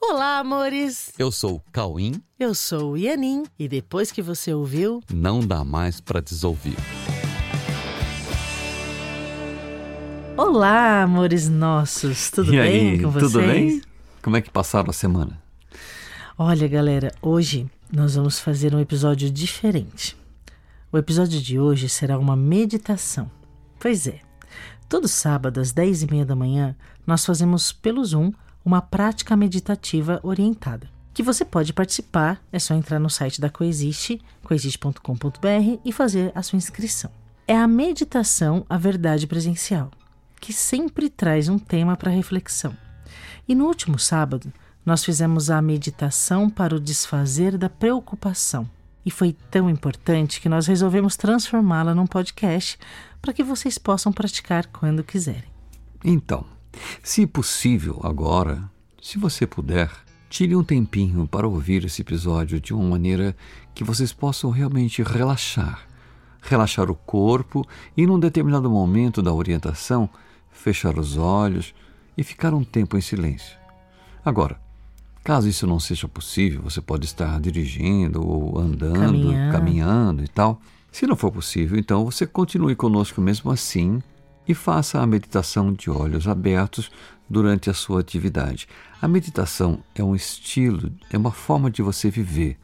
Olá, amores! Eu sou o Cauim. Eu sou o Ianin. E depois que você ouviu, Não dá mais pra desouvir. Olá, amores nossos! Tudo e bem aí, com vocês? tudo bem? Como é que passaram a semana? Olha, galera, hoje nós vamos fazer um episódio diferente. O episódio de hoje será uma meditação. Pois é, todo sábado às 10 e meia da manhã nós fazemos pelo Zoom uma prática meditativa orientada. Que você pode participar, é só entrar no site da Coexiste, coexiste.com.br e fazer a sua inscrição. É a meditação A Verdade Presencial, que sempre traz um tema para reflexão. E no último sábado, nós fizemos a meditação para o desfazer da preocupação. E foi tão importante que nós resolvemos transformá-la num podcast para que vocês possam praticar quando quiserem. Então, se possível agora, se você puder, tire um tempinho para ouvir esse episódio de uma maneira que vocês possam realmente relaxar. Relaxar o corpo e, num determinado momento da orientação, fechar os olhos e ficar um tempo em silêncio. Agora, caso isso não seja possível, você pode estar dirigindo ou andando, Caminhando. caminhando e tal. Se não for possível, então você continue conosco mesmo assim e faça a meditação de olhos abertos durante a sua atividade. A meditação é um estilo, é uma forma de você viver.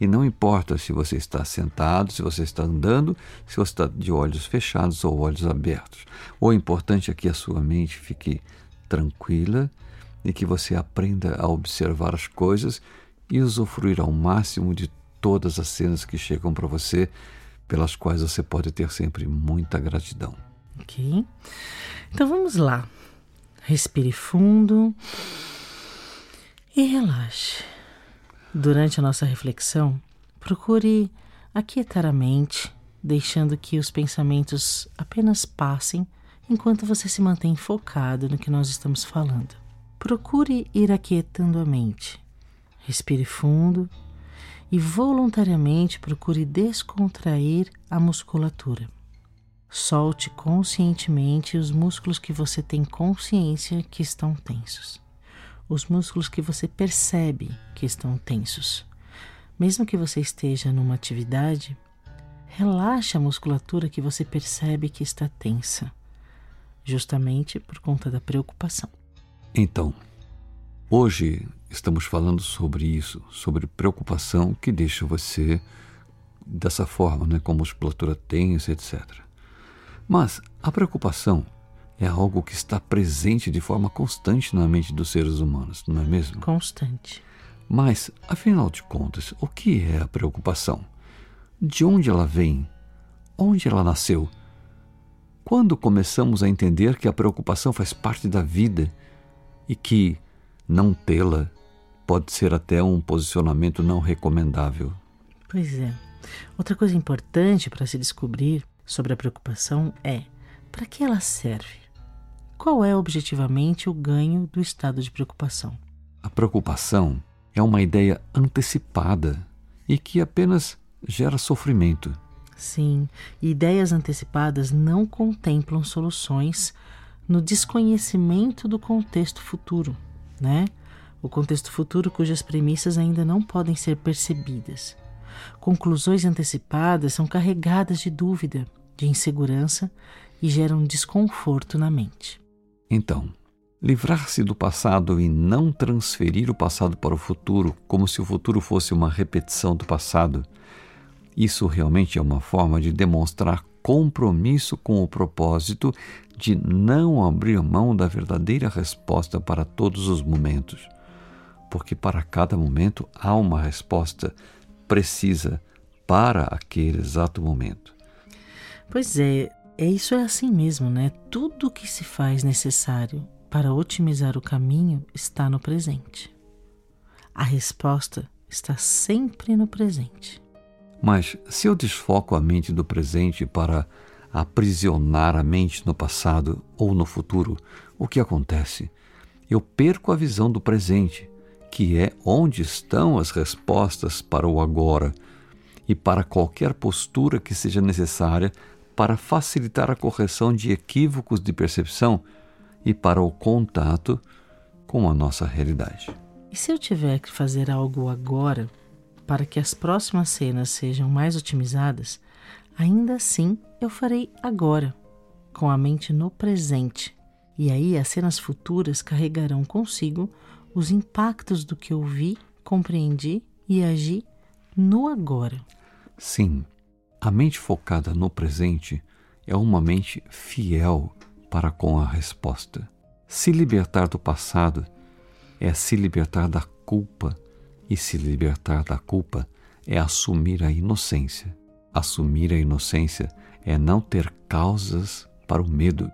E não importa se você está sentado, se você está andando, se você está de olhos fechados ou olhos abertos. O importante é que a sua mente fique tranquila e que você aprenda a observar as coisas e usufruir ao máximo de todas as cenas que chegam para você, pelas quais você pode ter sempre muita gratidão. Ok? Então vamos lá. Respire fundo e relaxe. Durante a nossa reflexão, procure aquietar a mente, deixando que os pensamentos apenas passem enquanto você se mantém focado no que nós estamos falando. Procure ir aquietando a mente. Respire fundo e voluntariamente procure descontrair a musculatura. Solte conscientemente os músculos que você tem consciência que estão tensos. Os músculos que você percebe que estão tensos. Mesmo que você esteja numa atividade, relaxe a musculatura que você percebe que está tensa, justamente por conta da preocupação. Então, hoje estamos falando sobre isso, sobre preocupação que deixa você dessa forma, né, com musculatura tensa, etc. Mas a preocupação é algo que está presente de forma constante na mente dos seres humanos, não é mesmo? Constante. Mas, afinal de contas, o que é a preocupação? De onde ela vem? Onde ela nasceu? Quando começamos a entender que a preocupação faz parte da vida e que não tê-la pode ser até um posicionamento não recomendável? Pois é. Outra coisa importante para se descobrir sobre a preocupação é para que ela serve? Qual é objetivamente o ganho do estado de preocupação? A preocupação é uma ideia antecipada e que apenas gera sofrimento. Sim, ideias antecipadas não contemplam soluções no desconhecimento do contexto futuro, né? O contexto futuro cujas premissas ainda não podem ser percebidas. Conclusões antecipadas são carregadas de dúvida, de insegurança e geram desconforto na mente. Então, livrar-se do passado e não transferir o passado para o futuro, como se o futuro fosse uma repetição do passado, isso realmente é uma forma de demonstrar compromisso com o propósito de não abrir mão da verdadeira resposta para todos os momentos. Porque para cada momento há uma resposta precisa para aquele exato momento. Pois é, é isso é assim mesmo, né? Tudo que se faz necessário para otimizar o caminho está no presente. A resposta está sempre no presente. Mas se eu desfoco a mente do presente para aprisionar a mente no passado ou no futuro, o que acontece? Eu perco a visão do presente, que é onde estão as respostas para o agora e para qualquer postura que seja necessária para facilitar a correção de equívocos de percepção e para o contato com a nossa realidade. E se eu tiver que fazer algo agora para que as próximas cenas sejam mais otimizadas, ainda assim eu farei agora, com a mente no presente. E aí as cenas futuras carregarão consigo os impactos do que eu vi, compreendi e agi no agora. Sim, a mente focada no presente é uma mente fiel para com a resposta. Se libertar do passado é se libertar da culpa, e se libertar da culpa é assumir a inocência. Assumir a inocência é não ter causas para o medo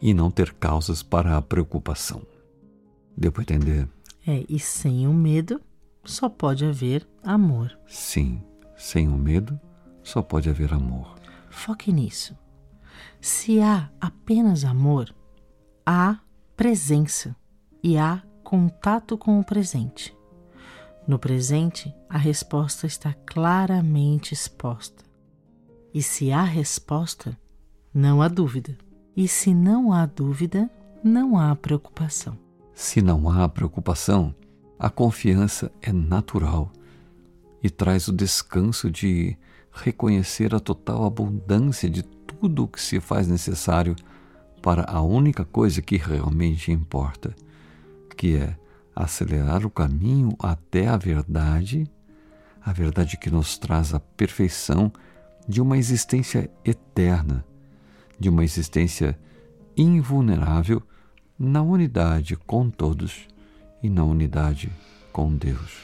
e não ter causas para a preocupação. Deu para entender? É, e sem o medo só pode haver amor. Sim, sem o medo só pode haver amor. Foque nisso. Se há apenas amor, há presença e há contato com o presente. No presente, a resposta está claramente exposta. E se há resposta, não há dúvida. E se não há dúvida, não há preocupação. Se não há preocupação, a confiança é natural e traz o descanso de reconhecer a total abundância de tudo o que se faz necessário para a única coisa que realmente importa, que é acelerar o caminho até a verdade, a verdade que nos traz a perfeição de uma existência eterna, de uma existência invulnerável na unidade com todos e na unidade com Deus.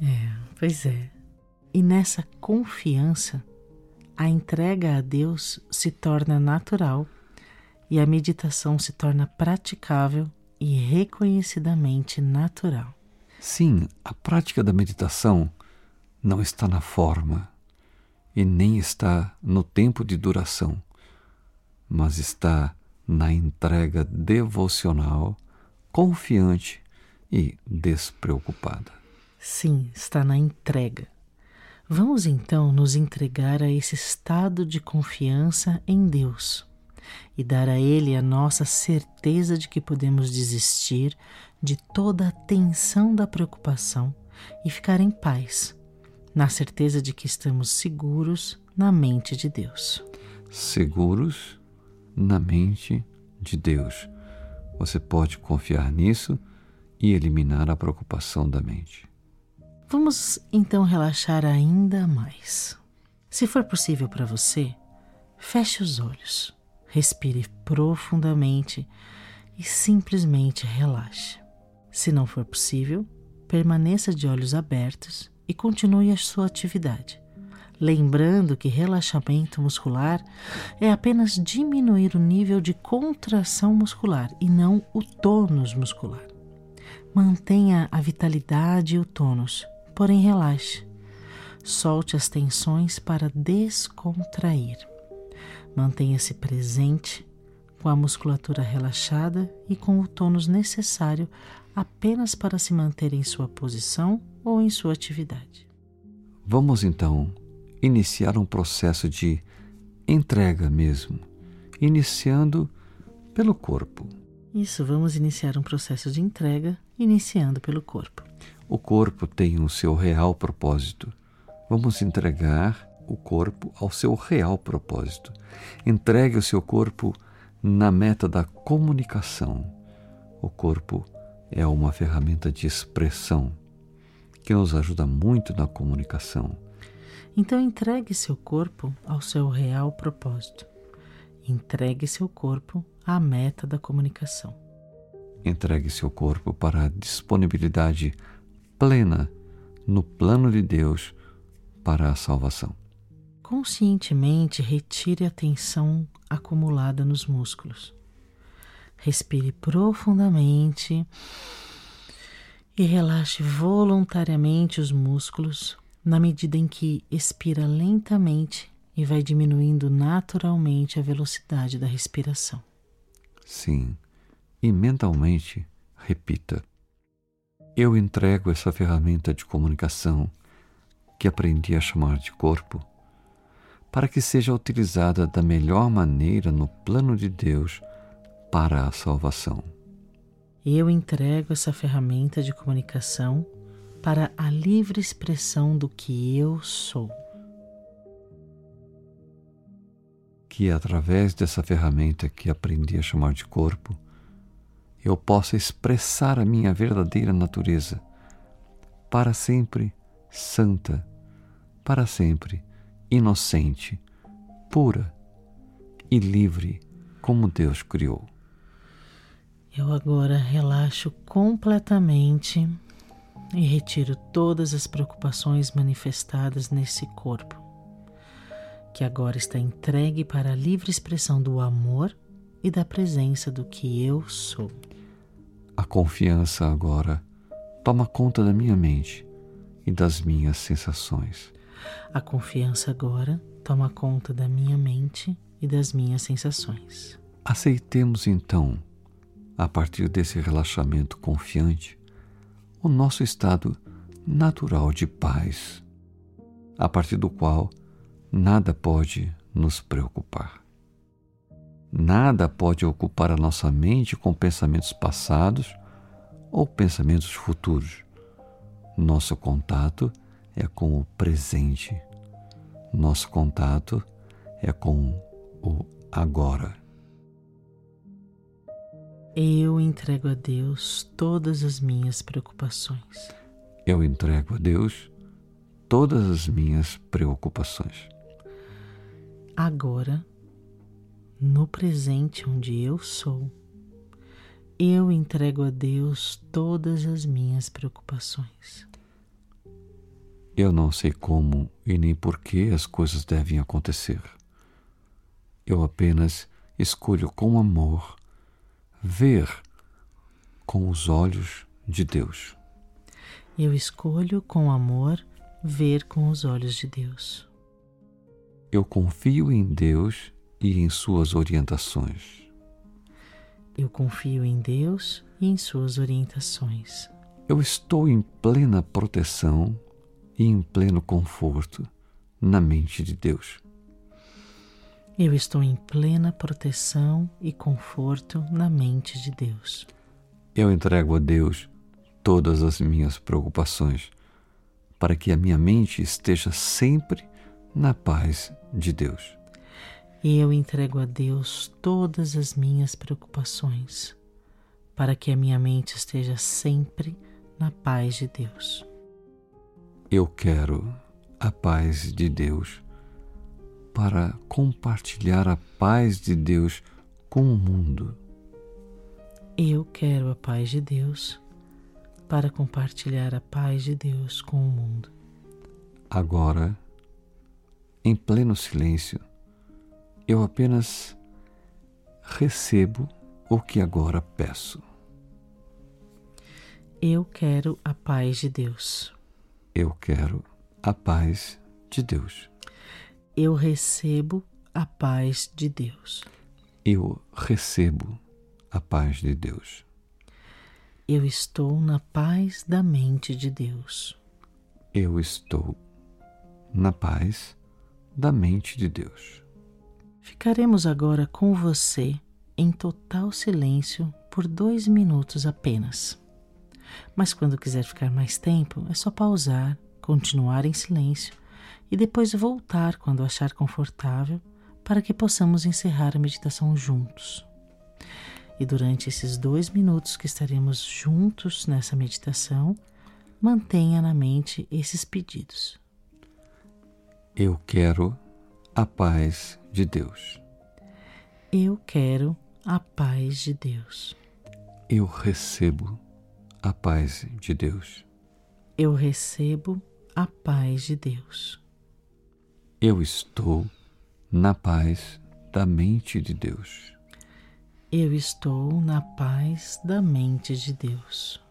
É, pois é. E nessa confiança, a entrega a Deus se torna natural e a meditação se torna praticável e reconhecidamente natural. Sim, a prática da meditação não está na forma e nem está no tempo de duração, mas está na entrega devocional, confiante e despreocupada. Sim, está na entrega. Vamos então nos entregar a esse estado de confiança em Deus e dar a Ele a nossa certeza de que podemos desistir de toda a tensão da preocupação e ficar em paz, na certeza de que estamos seguros na mente de Deus. Seguros na mente de Deus. Você pode confiar nisso e eliminar a preocupação da mente. Vamos então relaxar ainda mais. Se for possível para você, feche os olhos respire profundamente e simplesmente relaxe. Se não for possível, permaneça de olhos abertos e continue a sua atividade. Lembrando que relaxamento muscular é apenas diminuir o nível de contração muscular e não o tônus muscular. Mantenha a vitalidade e o tônus, porém relaxe. Solte as tensões para descontrair. Mantenha-se presente, com a musculatura relaxada e com o tônus necessário apenas para se manter em sua posição ou em sua atividade. Vamos então iniciar um processo de entrega mesmo, iniciando pelo corpo. Isso, vamos iniciar um processo de entrega, iniciando pelo corpo. O corpo tem o seu real propósito. Vamos entregar o corpo ao seu real propósito. Entregue o seu corpo na meta da comunicação. O corpo é uma ferramenta de expressão que nos ajuda muito na comunicação. Então entregue seu corpo ao seu real propósito. Entregue seu corpo à meta da comunicação. Entregue seu corpo para a disponibilidade plena no plano de Deus para a salvação conscientemente retire a tensão acumulada nos músculos. Respire profundamente e relaxe voluntariamente os músculos na medida em que expira lentamente e vai diminuindo naturalmente a velocidade da respiração. Sim, e mentalmente repita: Eu entrego essa ferramenta de comunicação que aprendi a chamar de corpo para que seja utilizada da melhor maneira no plano de Deus para a salvação. Eu entrego essa ferramenta de comunicação para a livre expressão do que eu sou. Que através dessa ferramenta que aprendi a chamar de corpo, eu possa expressar a minha verdadeira natureza, para sempre santa, para sempre inocente, pura e livre como Deus criou. Eu agora relaxo completamente e retiro todas as preocupações manifestadas nesse corpo, que agora está entregue para a livre expressão do amor e da presença do que eu sou. A confiança agora toma conta da minha mente e das minhas sensações. A confiança agora toma conta da minha mente e das minhas sensações. Aceitemos então, a partir desse relaxamento confiante, o nosso estado natural de paz, a partir do qual nada pode nos preocupar. Nada pode ocupar a nossa mente com pensamentos passados ou pensamentos futuros. Nosso contato é com o presente. Nosso contato é com o agora. Eu entrego a Deus todas as minhas preocupações. Eu entrego a Deus todas as minhas preocupações. Agora no presente onde eu sou, eu entrego a Deus todas as minhas preocupações. Eu não sei como e nem por que as coisas devem acontecer. Eu apenas escolho com amor ver com os olhos de Deus. Eu escolho com amor ver com os olhos de Deus. Eu confio em Deus e em suas orientações. Eu confio em Deus e em suas orientações. Eu estou em plena proteção e em pleno conforto na mente de Deus. Eu estou em plena proteção e conforto na mente de Deus. Eu entrego a Deus todas as minhas preocupações, para que a minha mente esteja sempre na paz de Deus. E eu entrego a Deus todas as minhas preocupações, para que a minha mente esteja sempre na paz de Deus. Eu quero a paz de Deus para compartilhar a paz de Deus com o mundo. Eu quero a paz de Deus para compartilhar a paz de Deus com o mundo. Agora, em pleno silêncio, eu apenas recebo o que agora peço. Eu quero a paz de Deus. Eu quero a paz de Deus. Eu recebo a paz de Deus. Eu recebo a paz de Deus. Eu estou na paz da mente de Deus. Eu estou na paz da mente de Deus. Ficaremos agora com você em total silêncio por dois minutos apenas. Mas quando quiser ficar mais tempo, é só pausar, continuar em silêncio e depois voltar quando achar confortável para que possamos encerrar a meditação juntos. E durante esses dois minutos que estaremos juntos nessa meditação, mantenha na mente esses pedidos. Eu quero a paz de Deus. Eu quero a paz de Deus. Eu recebo a paz de Deus. Eu recebo a paz de Deus. Eu estou na paz da mente de Deus. Eu estou na paz da mente de Deus.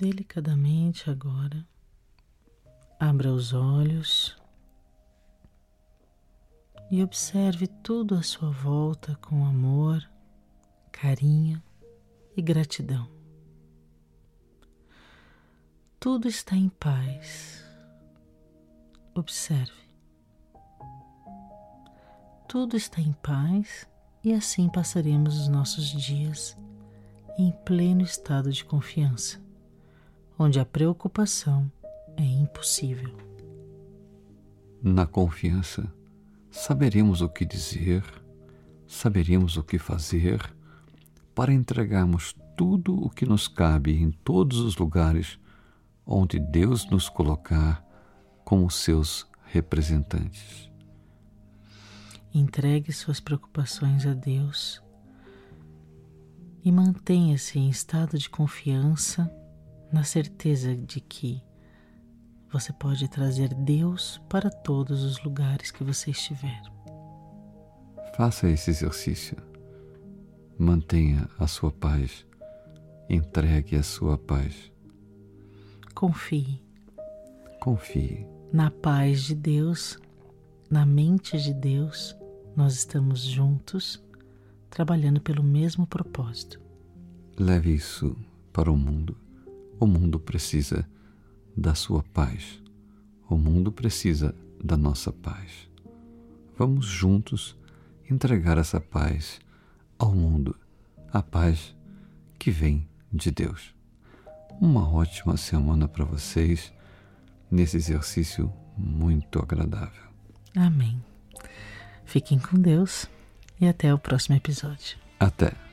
Delicadamente agora, abra os olhos e observe tudo à sua volta com amor, carinho e gratidão. Tudo está em paz. Observe. Tudo está em paz e assim passaremos os nossos dias em pleno estado de confiança, onde a preocupação é impossível. Na confiança, saberemos o que dizer, saberemos o que fazer para entregarmos tudo o que nos cabe em todos os lugares onde Deus nos colocar como seus representantes. Entregue suas preocupações a Deus e mantenha-se em estado de confiança, na certeza de que você pode trazer Deus para todos os lugares que você estiver. Faça esse exercício. Mantenha a sua paz. Entregue a sua paz. Confie. Confie. Na paz de Deus, na mente de Deus, nós estamos juntos, trabalhando pelo mesmo propósito. Leve isso para o mundo. O mundo precisa da sua paz. O mundo precisa da nossa paz. Vamos juntos entregar essa paz ao mundo, a paz que vem de Deus. Uma ótima semana para vocês nesse exercício muito agradável. Amém. Fiquem com Deus e até o próximo episódio. Até.